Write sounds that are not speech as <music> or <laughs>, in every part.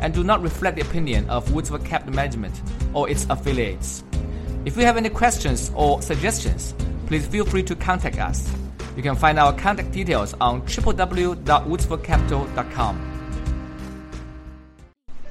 and do not reflect the opinion of Woodsford Capital Management or its affiliates. If you have any questions or suggestions, please feel free to contact us. You can find our contact details on www.woodsfordcapital.com.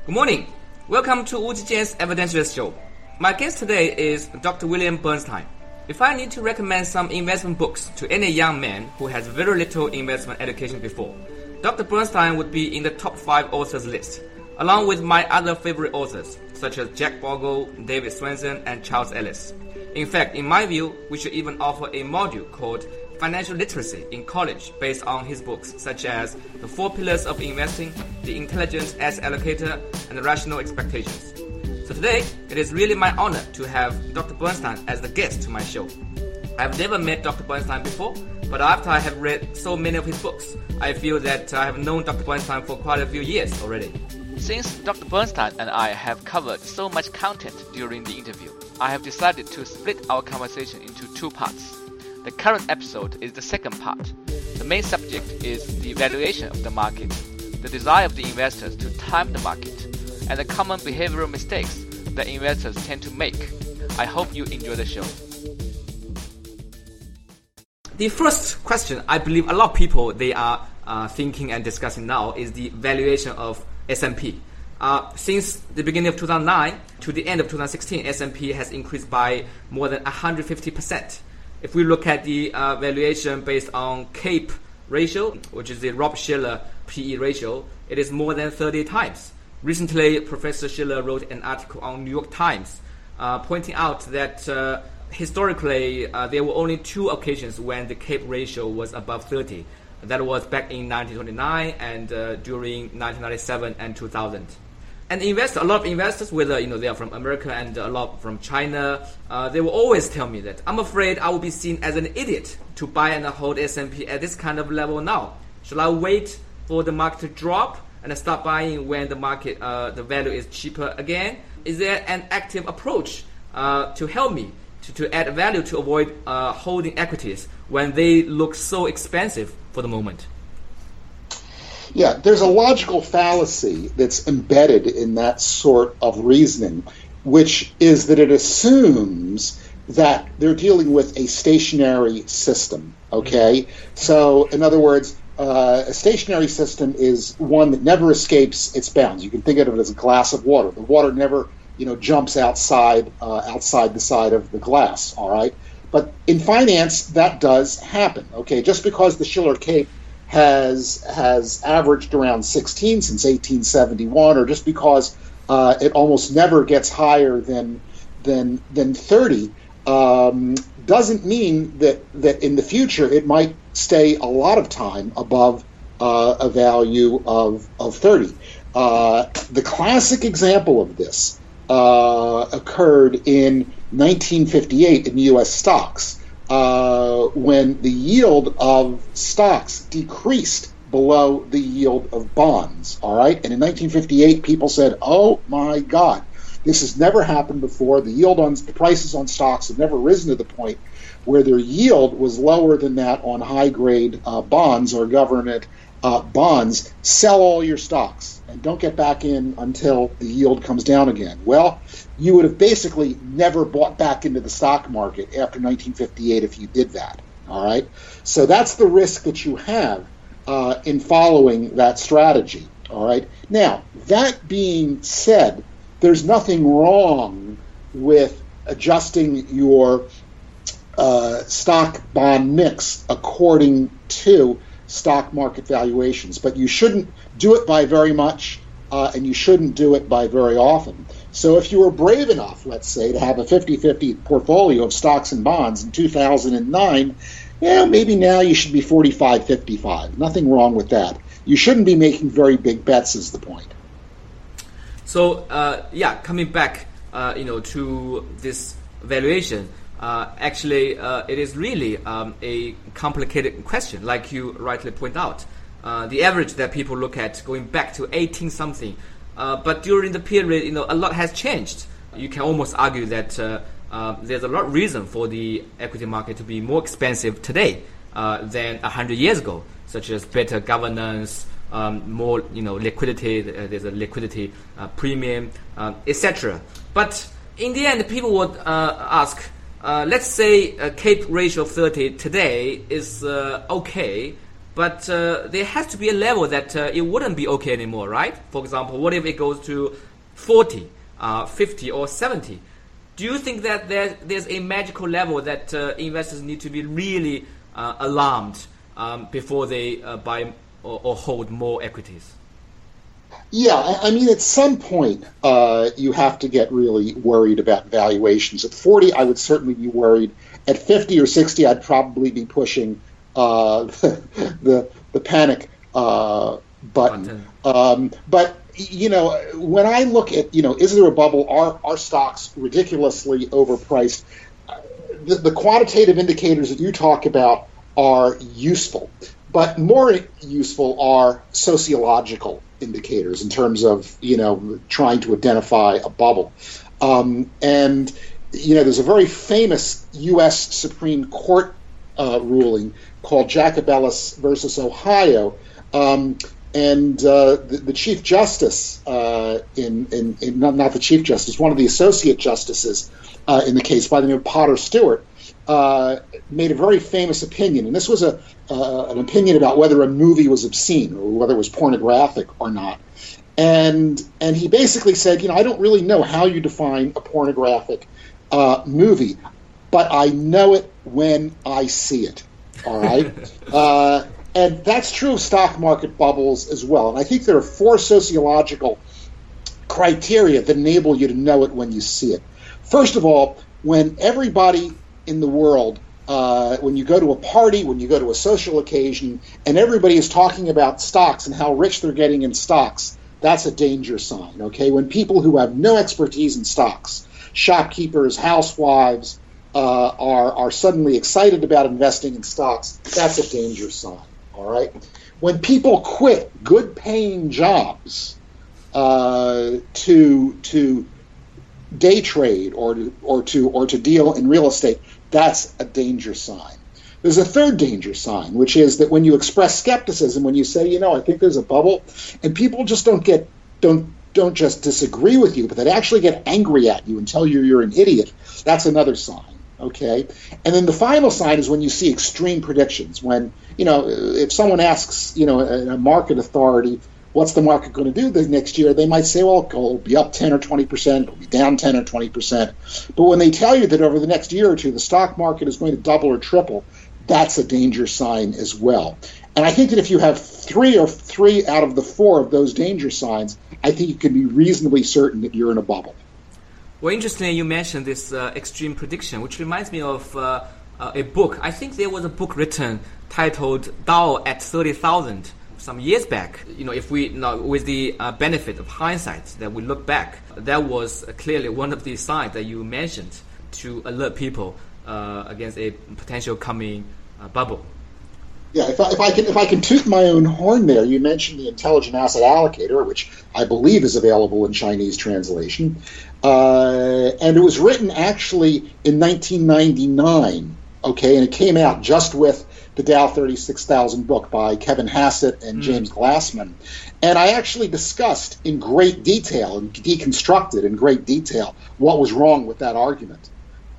Good morning. Welcome to Zhijian's Evidentialist Show. My guest today is Dr. William Bernstein. If I need to recommend some investment books to any young man who has very little investment education before, Dr. Bernstein would be in the top five authors list along with my other favorite authors, such as Jack Bogle, David Swensen, and Charles Ellis. In fact, in my view, we should even offer a module called Financial Literacy in college based on his books, such as The Four Pillars of Investing, The Intelligent Asset Allocator, and The Rational Expectations. So today, it is really my honor to have Dr. Bernstein as the guest to my show. I've never met Dr. Bernstein before, but after I have read so many of his books, I feel that I have known Dr. Bernstein for quite a few years already. Since Dr. Bernstein and I have covered so much content during the interview, I have decided to split our conversation into two parts. The current episode is the second part. The main subject is the valuation of the market, the desire of the investors to time the market, and the common behavioral mistakes that investors tend to make. I hope you enjoy the show. The first question I believe a lot of people they are uh, thinking and discussing now is the valuation of S&P. Uh, since the beginning of 2009 to the end of 2016, S&P has increased by more than 150%. If we look at the uh, valuation based on CAPE ratio, which is the Rob Shiller PE ratio, it is more than 30 times. Recently, Professor Shiller wrote an article on New York Times uh, pointing out that uh, historically uh, there were only two occasions when the CAPE ratio was above 30. That was back in 1929 and uh, during 1997 and 2000. And investors, a lot of investors, whether you know they are from America and a lot from China, uh, they will always tell me that I'm afraid I will be seen as an idiot to buy and hold S&P at this kind of level now. Shall I wait for the market to drop and start buying when the market, uh, the value is cheaper again? Is there an active approach uh, to help me to, to add value to avoid uh, holding equities when they look so expensive for the moment. Yeah, there's a logical fallacy that's embedded in that sort of reasoning, which is that it assumes that they're dealing with a stationary system. Okay? Mm-hmm. So, in other words, uh, a stationary system is one that never escapes its bounds. You can think of it as a glass of water. The water never, you know, jumps outside uh, outside the side of the glass. All right. But in finance, that does happen. Okay, just because the Shiller Cape has has averaged around 16 since 1871, or just because uh, it almost never gets higher than than than 30, um, doesn't mean that that in the future it might stay a lot of time above uh, a value of of 30. Uh, the classic example of this uh, occurred in 1958 in U.S. stocks uh, when the yield of stocks decreased below the yield of bonds. All right, and in 1958, people said, "Oh my God, this has never happened before. The yield on the prices on stocks have never risen to the point where their yield was lower than that on high grade uh, bonds or government uh, bonds. Sell all your stocks and don't get back in until the yield comes down again." Well you would have basically never bought back into the stock market after 1958 if you did that. All right, so that's the risk that you have uh, in following that strategy. All right. Now that being said, there's nothing wrong with adjusting your uh, stock bond mix according to stock market valuations, but you shouldn't do it by very much, uh, and you shouldn't do it by very often. So if you were brave enough, let's say, to have a 50-50 portfolio of stocks and bonds in 2009, yeah, maybe now you should be 45-55. Nothing wrong with that. You shouldn't be making very big bets is the point. So uh, yeah, coming back, uh, you know, to this valuation. Uh, actually, uh, it is really um, a complicated question, like you rightly point out. Uh, the average that people look at going back to 18 something, uh, but during the period, you know, a lot has changed. You can almost argue that uh, uh, there's a lot of reason for the equity market to be more expensive today than 100 years ago, such as better governance, um, more you know liquidity. there's a liquidity premium, etc. But in the end, people would ask uh, let's say a CAPE ratio of 30 today is uh, okay, but uh, there has to be a level that uh, it wouldn't be okay anymore, right? For example, what if it goes to 40, uh, 50, or 70? Do you think that there, there's a magical level that uh, investors need to be really alarmed um, before they buy or, or hold more equities? Yeah, I, I mean, at some point, uh, you have to get really worried about valuations. At 40, I would certainly be worried. At 50 or 60, I'd probably be pushing uh, <laughs> the, the, panic uh, button. Um, but you know, when I look at you know, is there a bubble? Are are stocks ridiculously overpriced? The, the quantitative indicators that you talk about are useful, but more useful are sociological indicators in terms of you know trying to identify a bubble. Um, and you know, there's a very famous U.S. Supreme Court uh, ruling called Jacobellis versus Ohio. Um, and uh, the, the, Chief Justice, uh, in, in, in not, the Chief Justice, one of the Associate Justices uh, in the case by the name of Potter Stewart, uh, made a very famous opinion, and this was a uh, an opinion about whether a movie was obscene or whether it was pornographic or not. And and he basically said, you know, I don't really know how you define a pornographic uh, movie, but I know it when I see it. All right, <laughs> uh, and that's true of stock market bubbles as well. And I think there are four sociological criteria that enable you to know it when you see it. First of all, when everybody in the world uh, when you go to a party, when you go to a social occasion, and everybody is talking about stocks and how rich they're getting in stocks, that's a danger sign. Okay, when people who have no expertise in stocks, shopkeepers, housewives, uh, are are suddenly excited about investing in stocks, that's a danger sign. All right, when people quit good-paying jobs uh, to to day trade or to, or to or to deal in real estate, that's a danger sign. There's a third danger sign, which is that when you express skepticism, when you say, you know, I think there's a bubble, and people just don't get don't don't just disagree with you, but they actually get angry at you and tell you you're an idiot. That's another sign. Okay, and then the final sign is when you see extreme predictions. When you know, if someone asks, you know, a market authority, what's the market going to do the next year? They might say, well, it'll be up 10 or 20 percent, it'll be down 10 or 20 percent. But when they tell you that over the next year or two the stock market is going to double or triple, that's a danger sign as well. And I think that if you have three or three out of the four of those danger signs, I think you can be reasonably certain that you're in a bubble. Well, interestingly, you mentioned this uh, extreme prediction, which reminds me of uh, uh, a book. I think there was a book written titled Dow at 30,000 some years back, you know, if we, with the uh, benefit of hindsight, that we look back, that was clearly one of the signs that you mentioned to alert people uh, against a potential coming uh, bubble. Yeah, if I, if I, can if I can toot my own horn there, you mentioned the intelligent asset allocator, which I believe is available in Chinese translation, uh, and it was written actually in 1999. Okay, and it came out just with the Dow 36,000 book by Kevin Hassett and mm. James Glassman. And I actually discussed in great detail and deconstructed in great detail what was wrong with that argument.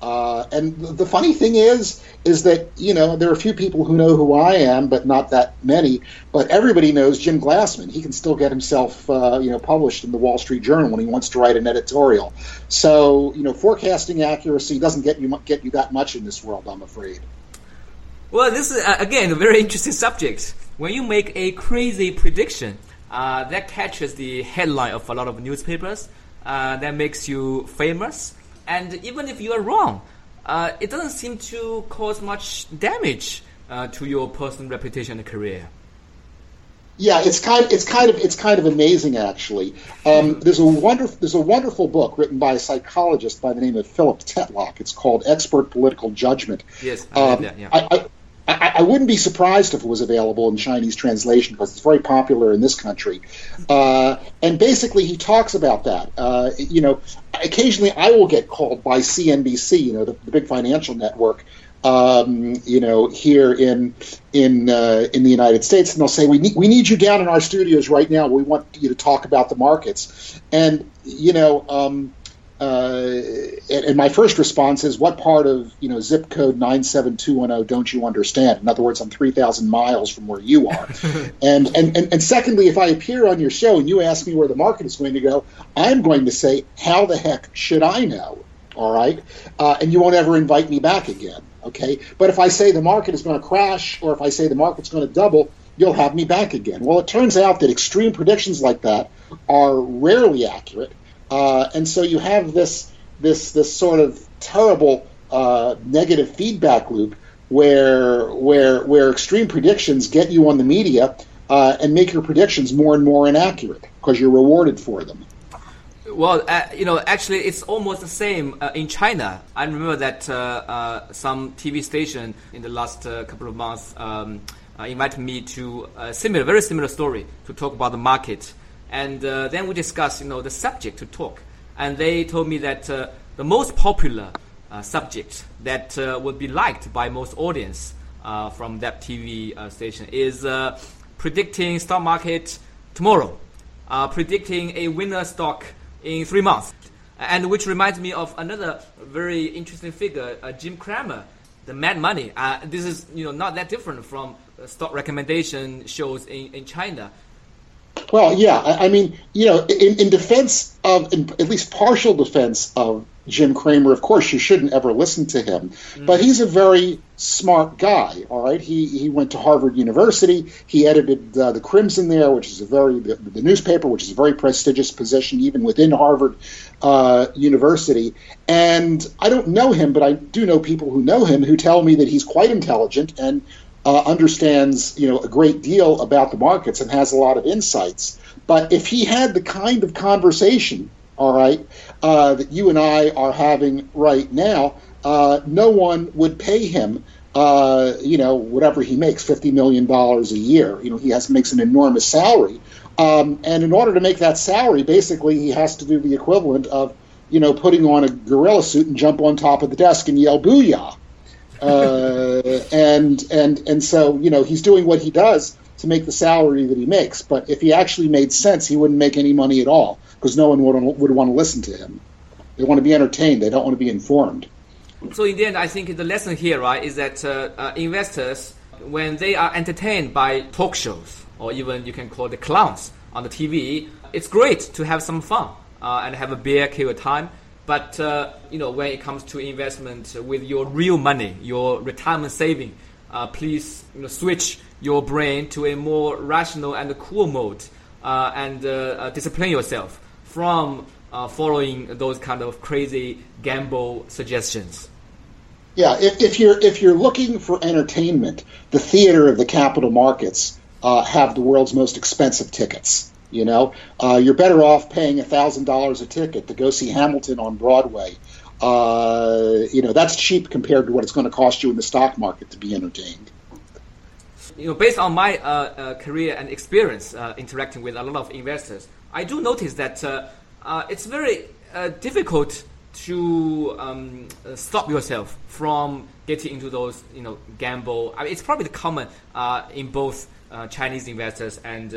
Uh, and the funny thing is, is that you know there are a few people who know who I am, but not that many. But everybody knows Jim Glassman. He can still get himself, uh, you know, published in the Wall Street Journal when he wants to write an editorial. So you know, forecasting accuracy doesn't get you get you that much in this world, I'm afraid. Well, this is uh, again a very interesting subject. When you make a crazy prediction, uh, that catches the headline of a lot of newspapers. Uh, that makes you famous, and even if you are wrong, uh, it doesn't seem to cause much damage uh, to your personal reputation and career. Yeah, it's kind. Of, it's kind of. It's kind of amazing, actually. Um, there's a wonderful. There's a wonderful book written by a psychologist by the name of Philip Tetlock. It's called Expert Political Judgment. Yes, I um, that, yeah. I, I, I, wouldn't be surprised if it was available in Chinese translation because it's very popular in this country. Uh, and basically, he talks about that. Uh, you know, occasionally I will get called by CNBC, you know, the, the big financial network, um, you know, here in in uh, in the United States, and they'll say, "We need we need you down in our studios right now. We want you to talk about the markets." And you know. Um, uh, and, my first response is, what part of you know zip code nine seven two one zero don't you understand? In other words, I'm three thousand miles from where you are. <laughs> and, and and and secondly, if I appear on your show and you ask me where the market is going to go, I'm going to say, how the heck should I know? All right, uh, and you won't ever invite me back again. Okay, but if I say the market is going to crash, or if I say the market's going to double, you'll have me back again. Well, it turns out that extreme predictions like that are rarely accurate uh, and so you have this this this sort of terrible uh, negative feedback loop where where where extreme predictions get you on the media uh, and make your predictions more and more inaccurate because you're rewarded for them. Well, uh, you know, actually, it's almost the same uh, in China. I remember that uh, uh some TV station in the last uh, couple of months um, uh, invited me to a similar, very similar story to talk about the market and uh, then we discussed, you know, the subject to talk. And they told me that uh, the most popular uh, subject that uh, would be liked by most audience uh, from that TV uh, station is predicting stock market tomorrow, predicting a winner stock in three months. And which reminds me of another very interesting figure, Jim Cramer, the Mad Money. this is, you know, not that different from stock recommendation shows in, in China. Well, yeah, I, I mean, you know, in, in defense of, in, at least partial defense of Jim Cramer, of course, you shouldn't ever listen to him. Mm-hmm. But he's a very smart guy. All right, he he went to Harvard University. He edited uh, the Crimson there, which is a very the, the, newspaper, which is a very prestigious position even within Harvard uh, University. And I don't know him, but I do know people who know him who tell me that he's quite intelligent and uh, understands you know a great deal about the markets and has a lot of insights. But if he had the kind of conversation, all right, uh, that you and I are having right now, uh, no one would pay him. Uh, you know, whatever he makes, fifty million dollars a year. You know, he has makes an enormous salary, um, and in order to make that salary, basically, he has to do the equivalent of, you know, putting on a gorilla suit and jump on top of the desk and yell "booyah." Uh, and and and so you know he's doing what he does to make the salary that he makes. But if he actually made sense, he wouldn't make any money at all because no one would would want to listen to him. They want to be entertained. They don't want to be informed. So in the end, I think the lesson here, right, is that uh, uh, investors, when they are entertained by talk shows or even you can call the clowns on the TV, it's great to have some fun uh, and have a beer, kill time. But uh, you know, when it comes to investment with your real money, your retirement saving, uh, please you know, switch your brain to a more rational and cool mode, uh, and uh, uh, discipline yourself from uh, following those kind of crazy gamble suggestions. Yeah, if, if, you're if you're looking for entertainment, the theater of the capital markets have the world's most expensive tickets. You know, uh, you're better off paying thousand dollars a ticket to go see Hamilton on Broadway. Uh, you know, that's cheap compared to what it's going to cost you in the stock market to be entertained. You know, based on my uh, uh career and experience uh, interacting with a lot of investors, I do notice that uh, it's very difficult to um, stop yourself from getting into those, you know, gamble. I mean, it's probably the common in both Chinese investors and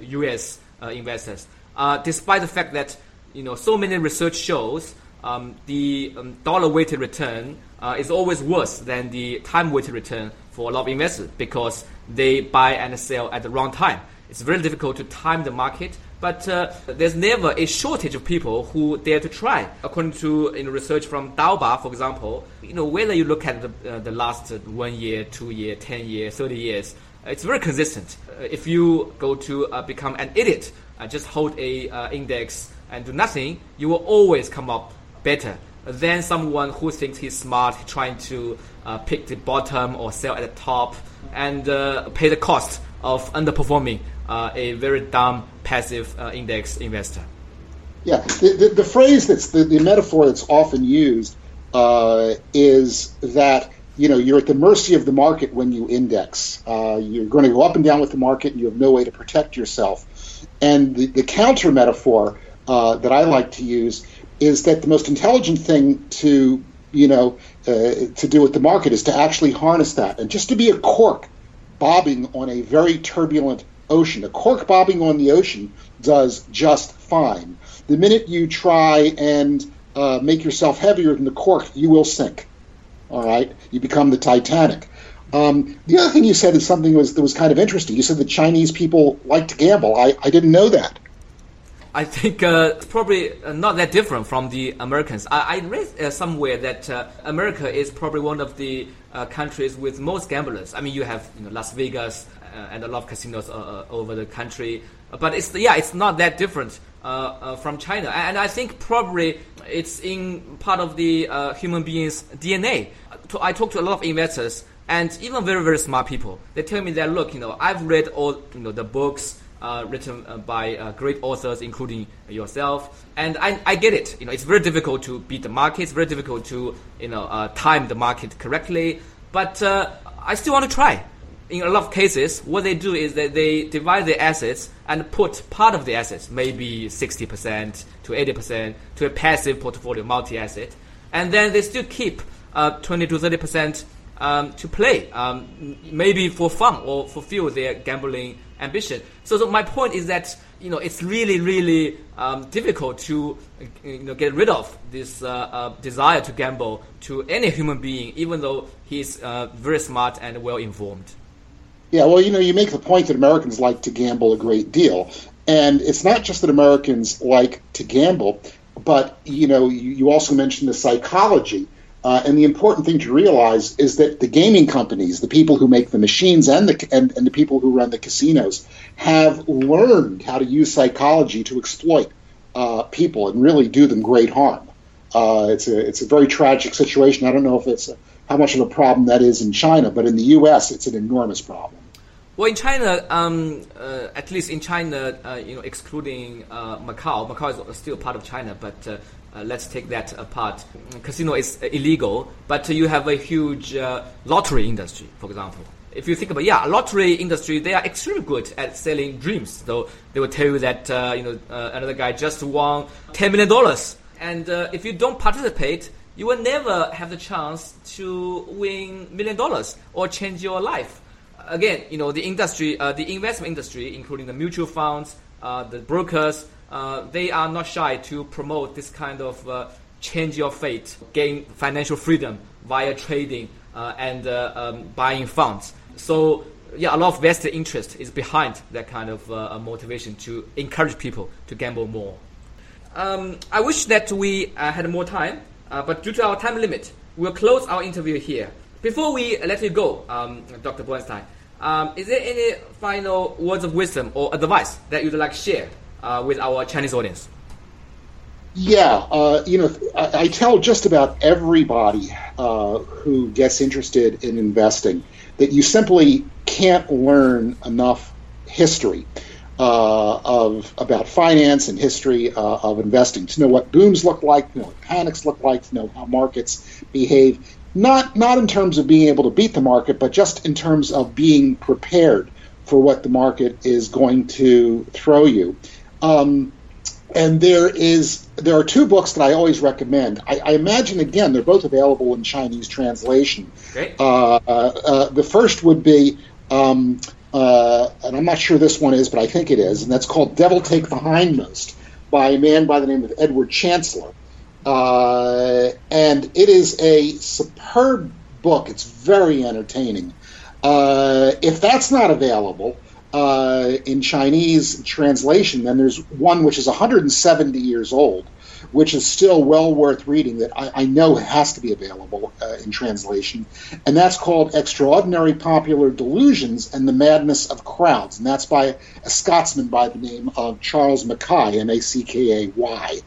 U.S uh, investors. Uh, despite the fact that you know so many research shows um, the um, dollar weighted return uh, is always worse than the time weighted return for a lot of investors because they buy and sell at the wrong time. It's very difficult to time the market, but uh, there's never a shortage of people who dare to try. According to you know, research from Dalbar, for example, you know whether you look at the, uh, the last one year, two year, ten year, thirty years, it's very consistent. Uh, if you go to uh, become an idiot, uh, just hold a index and do nothing, you will always come up better than someone who thinks he's smart, trying to pick the bottom or sell at the top and pay the cost of underperforming uh, a very dumb passive uh, index investor. Yeah, the, the, the phrase that's the, the, metaphor that's often used uh, is that you know you're at the mercy of the market when you index. Uh, you're going to go up and down with the market, and you have no way to protect yourself. And the, the counter metaphor uh, that I like to use is that the most intelligent thing to you know uh, to do with the market is to actually harness that, and just to be a cork bobbing on a very turbulent ocean. A cork bobbing on the ocean does just fine. The minute you try and uh, make yourself heavier than the cork, you will sink. All right, you become the Titanic. Um, the other thing you said is something that was, that was kind of interesting. You said that Chinese people like to gamble. I, I didn't know that. I think uh, it's probably uh, not that different from the Americans. I, I read uh, somewhere that uh, America is probably one of the uh, countries with most gamblers. I mean, you have you know, Las Vegas and a lot of casinos over the country, but it's yeah, it's not that different from China. And I think probably it's in part of the human being's DNA. I talk to a lot of investors and even very very smart people. They tell me that look, you know, I've read all you know the books uh, written uh, by uh, great authors, including yourself. And I, I get it. You know, it's very difficult to beat the market. It's very difficult to you know uh, time the market correctly. But uh, I still want to try. In a lot of cases, what they do is that they divide their assets and put part of the assets, maybe 60% to 80%, to a passive portfolio, multi-asset, and then they still keep uh, 20 to 30% um, to play, um, maybe for fun or fulfill their gambling ambition. So, so my point is that you know it's really really um, difficult to you know get rid of this uh, uh, desire to gamble to any human being, even though he's uh, very smart and well informed. Yeah, well, you know, you make the point that Americans like to gamble a great deal, and it's not just that Americans like to gamble, but you know, you, you also mentioned the psychology uh, and the important thing to realize is that the gaming companies, the people who make the machines and the and, and the people who run the casinos, have learned how to use psychology to exploit uh, people and really do them great harm. Uh, it's a it's a very tragic situation. I don't know if it's a, how much of a problem that is in China, but in the U.S., it's an enormous problem. Well, in China, um, uh, at least in China, uh, you know, excluding uh, Macau, Macau is still part of China, but uh, uh, let's take that apart. Casino is illegal, but you have a huge uh, lottery industry, for example. If you think about yeah, lottery industry, they are extremely good at selling dreams. So they will tell you that you know another guy just won ten million dollars, and if you don't participate, you will never have the chance to win million dollars or change your life again, you know, the industry, uh, the investment industry, including the mutual funds, uh, the brokers, uh, they are not shy to promote this kind of uh, change your fate, gain financial freedom via trading uh, and uh, um, buying funds. So, yeah, a lot of vested interest is behind that kind of motivation to encourage people to gamble more. Um, I wish that we had more time, but due to our time limit, we'll close our interview here. Before we let you go, um, Dr. Bernstein, um, is there any final words of wisdom or advice that you'd like to share uh, with our Chinese audience? Yeah, uh, you know, I, I, tell just about everybody uh, who gets interested in investing that you simply can't learn enough history uh, of about finance and history uh, of investing to know what booms look like, to know what panics look like, to know how markets behave not not in terms of being able to beat the market, but just in terms of being prepared for what the market is going to throw you. Um, and there is there are two books that I always recommend. I, I imagine again they're both available in Chinese translation. Uh, uh, uh, the first would be, um, uh, and I'm not sure this one is, but I think it is, and that's called "Devil Take the Hindmost" by a man by the name of Edward Chancellor. Uh, and it is a superb book. It's very entertaining. Uh, if that's not available uh, in Chinese translation, then there's one which is 170 years old, which is still well worth reading that I, I know has to be available uh, in translation. And that's called Extraordinary Popular Delusions and the Madness of Crowds. And that's by a Scotsman by the name of Charles Mackay, M A C K A Y.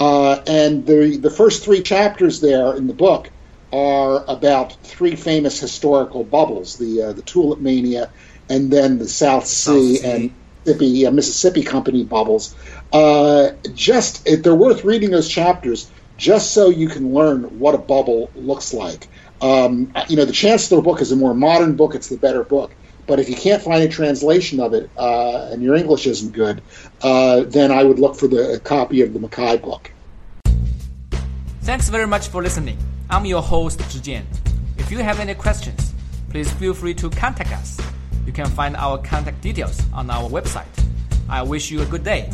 Uh, and the, the first three chapters there in the book are about three famous historical bubbles the, uh, the Tulip Mania, and then the South Sea, South sea. and Mississippi, uh, Mississippi Company bubbles. Uh, just they're worth reading those chapters just so you can learn what a bubble looks like. Um, you know, the Chancellor book is a more modern book; it's the better book. But if you can't find a translation of it uh, and your English isn't good, uh, then I would look for the copy of the Mackay book. Thanks very much for listening. I'm your host, Zhijian. If you have any questions, please feel free to contact us. You can find our contact details on our website. I wish you a good day.